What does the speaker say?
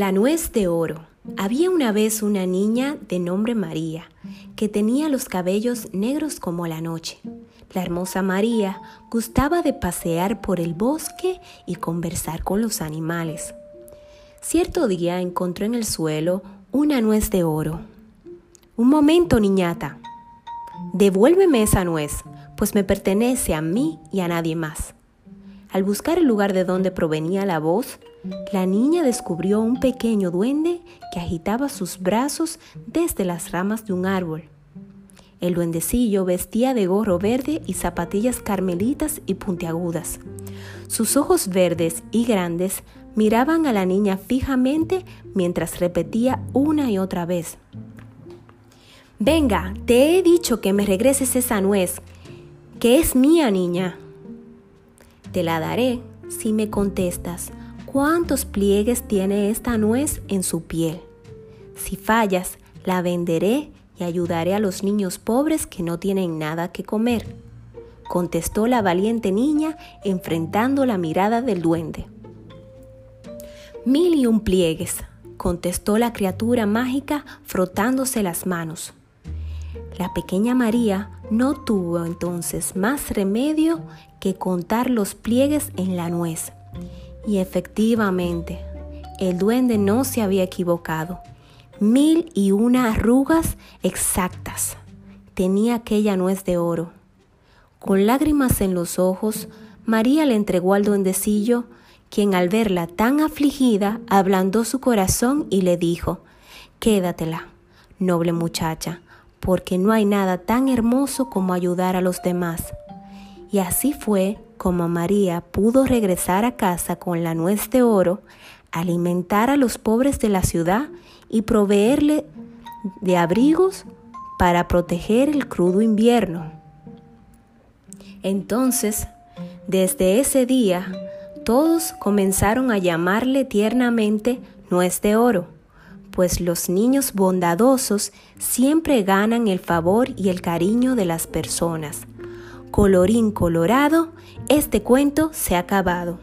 La nuez de oro. Había una vez una niña de nombre María, que tenía los cabellos negros como la noche. La hermosa María gustaba de pasear por el bosque y conversar con los animales. Cierto día encontró en el suelo una nuez de oro. Un momento, niñata. Devuélveme esa nuez, pues me pertenece a mí y a nadie más. Al buscar el lugar de donde provenía la voz, la niña descubrió un pequeño duende que agitaba sus brazos desde las ramas de un árbol. El duendecillo vestía de gorro verde y zapatillas carmelitas y puntiagudas. Sus ojos verdes y grandes miraban a la niña fijamente mientras repetía una y otra vez. Venga, te he dicho que me regreses esa nuez, que es mía, niña. Te la daré si me contestas cuántos pliegues tiene esta nuez en su piel. Si fallas, la venderé y ayudaré a los niños pobres que no tienen nada que comer, contestó la valiente niña enfrentando la mirada del duende. Mil y un pliegues, contestó la criatura mágica frotándose las manos. La pequeña María no tuvo entonces más remedio que contar los pliegues en la nuez y efectivamente, el duende no se había equivocado. Mil y una arrugas exactas tenía aquella nuez de oro. Con lágrimas en los ojos, María le entregó al duendecillo, quien al verla tan afligida ablandó su corazón y le dijo, Quédatela, noble muchacha, porque no hay nada tan hermoso como ayudar a los demás. Y así fue como María pudo regresar a casa con la nuez de oro, alimentar a los pobres de la ciudad y proveerle de abrigos para proteger el crudo invierno. Entonces, desde ese día, todos comenzaron a llamarle tiernamente nuez de oro, pues los niños bondadosos siempre ganan el favor y el cariño de las personas. Colorín colorado, este cuento se ha acabado.